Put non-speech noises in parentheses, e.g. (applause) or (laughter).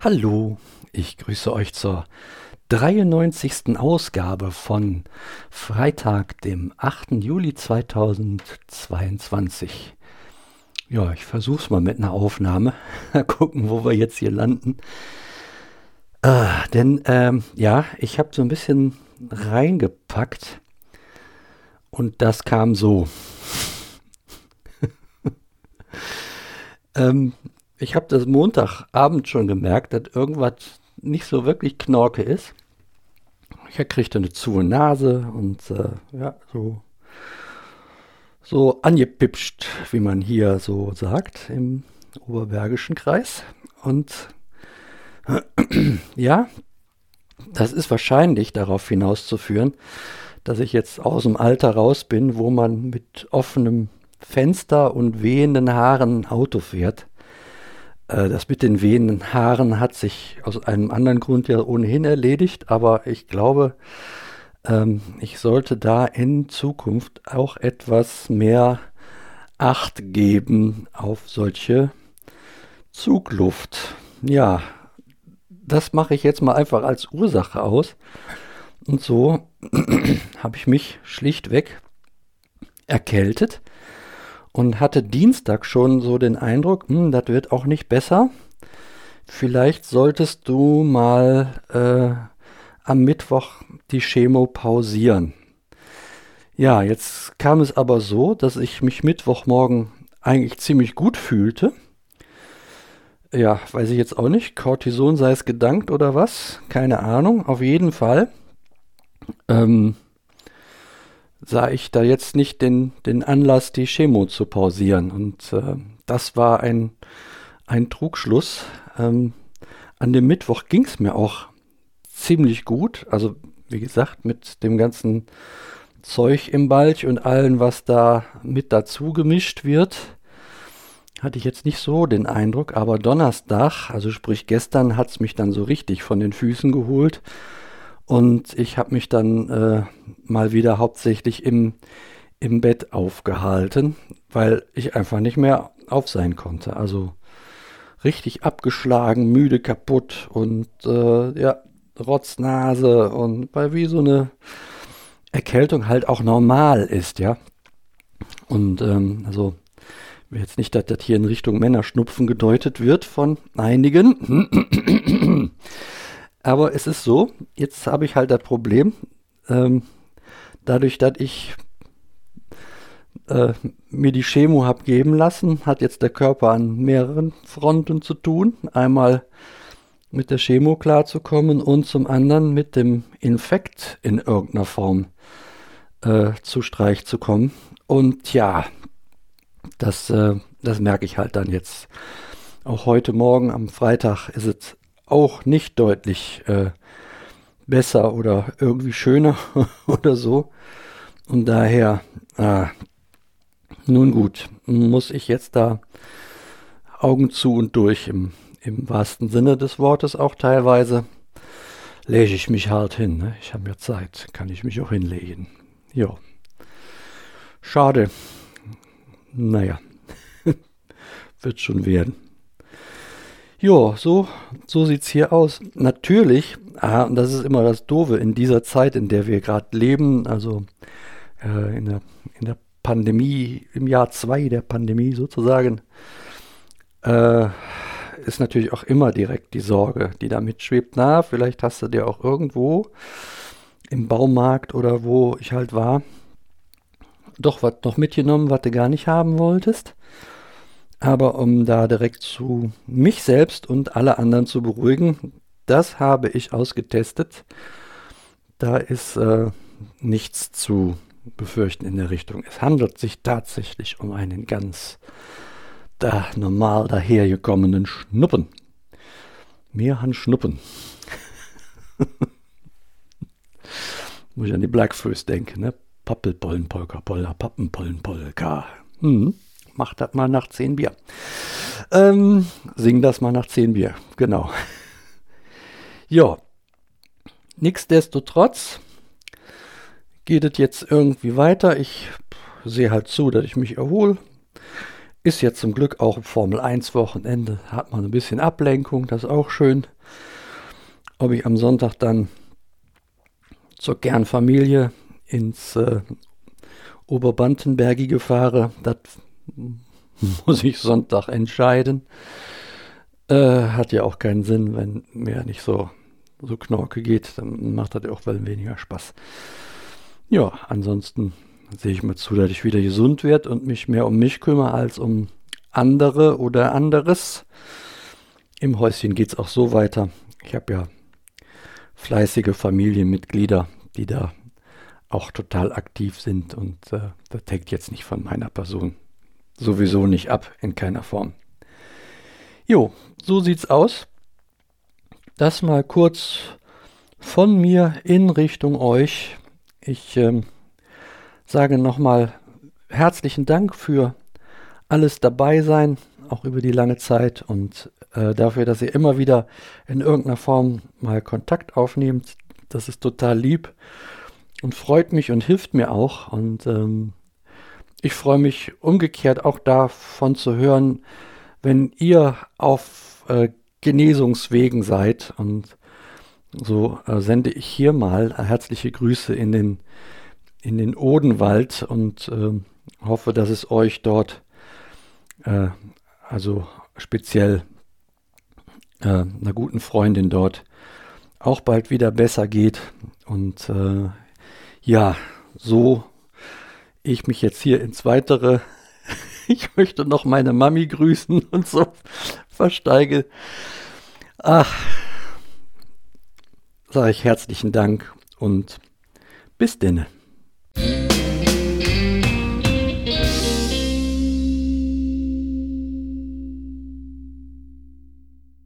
Hallo, ich grüße euch zur 93. Ausgabe von Freitag, dem 8. Juli 2022. Ja, ich versuch's mal mit einer Aufnahme. (laughs) Mal gucken, wo wir jetzt hier landen. Äh, denn, ähm, ja, ich habe so ein bisschen reingepackt und das kam so. (laughs) ähm, ich habe das Montagabend schon gemerkt, dass irgendwas nicht so wirklich Knorke ist. Ich kriegte eine zuhe Nase und äh, ja, so, so angepipscht, wie man hier so sagt, im Oberbergischen Kreis. Und äh, (clears throat) ja, das ist wahrscheinlich darauf hinauszuführen, dass ich jetzt aus dem Alter raus bin, wo man mit offenem Fenster und wehenden Haaren Auto fährt. Äh, das mit den wehenden Haaren hat sich aus einem anderen Grund ja ohnehin erledigt, aber ich glaube, ähm, ich sollte da in Zukunft auch etwas mehr Acht geben auf solche Zugluft. Ja, das mache ich jetzt mal einfach als Ursache aus. Und so (clears throat) habe ich mich schlichtweg erkältet und hatte Dienstag schon so den Eindruck, hm, das wird auch nicht besser. Vielleicht solltest du mal äh, am Mittwoch die Chemo pausieren. Ja, jetzt kam es aber so, dass ich mich Mittwochmorgen eigentlich ziemlich gut fühlte. Ja, weiß ich jetzt auch nicht. Cortison sei es gedankt oder was? Keine Ahnung. Auf jeden Fall. Ähm, sah ich da jetzt nicht den, den Anlass, die Chemo zu pausieren. Und äh, das war ein, ein Trugschluss. Ähm, an dem Mittwoch ging es mir auch ziemlich gut. Also wie gesagt, mit dem ganzen Zeug im Balch und allen, was da mit dazu gemischt wird, hatte ich jetzt nicht so den Eindruck. Aber Donnerstag, also sprich gestern, hat es mich dann so richtig von den Füßen geholt. Und ich habe mich dann äh, mal wieder hauptsächlich im, im Bett aufgehalten, weil ich einfach nicht mehr auf sein konnte. Also richtig abgeschlagen, müde, kaputt und äh, ja, Rotznase und weil wie so eine Erkältung halt auch normal ist, ja. Und ähm, also jetzt nicht, dass das hier in Richtung Männerschnupfen gedeutet wird von einigen. Aber es ist so, jetzt habe ich halt das Problem, ähm, dadurch, dass ich äh, mir die Chemo habe geben lassen, hat jetzt der Körper an mehreren Fronten zu tun. Einmal mit der Chemo klarzukommen und zum anderen mit dem Infekt in irgendeiner Form äh, zu Streich zu kommen. Und ja, das, äh, das merke ich halt dann jetzt. Auch heute Morgen am Freitag ist es auch nicht deutlich äh, besser oder irgendwie schöner (laughs) oder so. Und daher, äh, nun gut, muss ich jetzt da Augen zu und durch im, im wahrsten Sinne des Wortes auch teilweise. Lege ich mich halt hin. Ne? Ich habe ja Zeit, kann ich mich auch hinlegen. Ja. Schade. Naja, (laughs) wird schon werden. Ja, so, so sieht's hier aus. Natürlich, ah, und das ist immer das Doofe in dieser Zeit, in der wir gerade leben, also äh, in, der, in der Pandemie, im Jahr zwei der Pandemie sozusagen, äh, ist natürlich auch immer direkt die Sorge, die da mitschwebt. Na, vielleicht hast du dir auch irgendwo im Baumarkt oder wo ich halt war, doch was noch mitgenommen, was du gar nicht haben wolltest. Aber um da direkt zu mich selbst und alle anderen zu beruhigen, das habe ich ausgetestet. Da ist äh, nichts zu befürchten in der Richtung. Es handelt sich tatsächlich um einen ganz da normal dahergekommenen Schnuppen. Mir han Schnuppen. (laughs) Muss ich an die Blackfirst denken, ne? Pappelpollenpolka, Poller, Pappenpollenpolka. Hm mach das mal nach 10 Bier. Ähm, sing das mal nach 10 Bier, genau. (laughs) ja, nichtsdestotrotz geht es jetzt irgendwie weiter. Ich sehe halt zu, dass ich mich erhole. Ist jetzt zum Glück auch Formel 1 Wochenende, hat man ein bisschen Ablenkung, das ist auch schön. Ob ich am Sonntag dann zur Kernfamilie ins äh, Oberbantenbergige fahre, das (laughs) muss ich Sonntag entscheiden. Äh, hat ja auch keinen Sinn, wenn mir nicht so, so Knorke geht, dann macht das ja auch weniger Spaß. Ja, ansonsten sehe ich mal zu, dass ich wieder gesund werde und mich mehr um mich kümmere als um andere oder anderes. Im Häuschen geht es auch so weiter. Ich habe ja fleißige Familienmitglieder, die da auch total aktiv sind und äh, das hängt jetzt nicht von meiner Person sowieso nicht ab, in keiner Form. Jo, so sieht's aus. Das mal kurz von mir in Richtung euch. Ich ähm, sage nochmal herzlichen Dank für alles dabei sein, auch über die lange Zeit und äh, dafür, dass ihr immer wieder in irgendeiner Form mal Kontakt aufnehmt. Das ist total lieb und freut mich und hilft mir auch. Und ähm, ich freue mich umgekehrt auch davon zu hören, wenn ihr auf äh, Genesungswegen seid. Und so äh, sende ich hier mal herzliche Grüße in den, in den Odenwald und äh, hoffe, dass es euch dort, äh, also speziell äh, einer guten Freundin dort, auch bald wieder besser geht. Und äh, ja, so ich mich jetzt hier ins Weitere, (laughs) ich möchte noch meine Mami grüßen (laughs) und so versteige. Ach, sage ich herzlichen Dank und bis denne.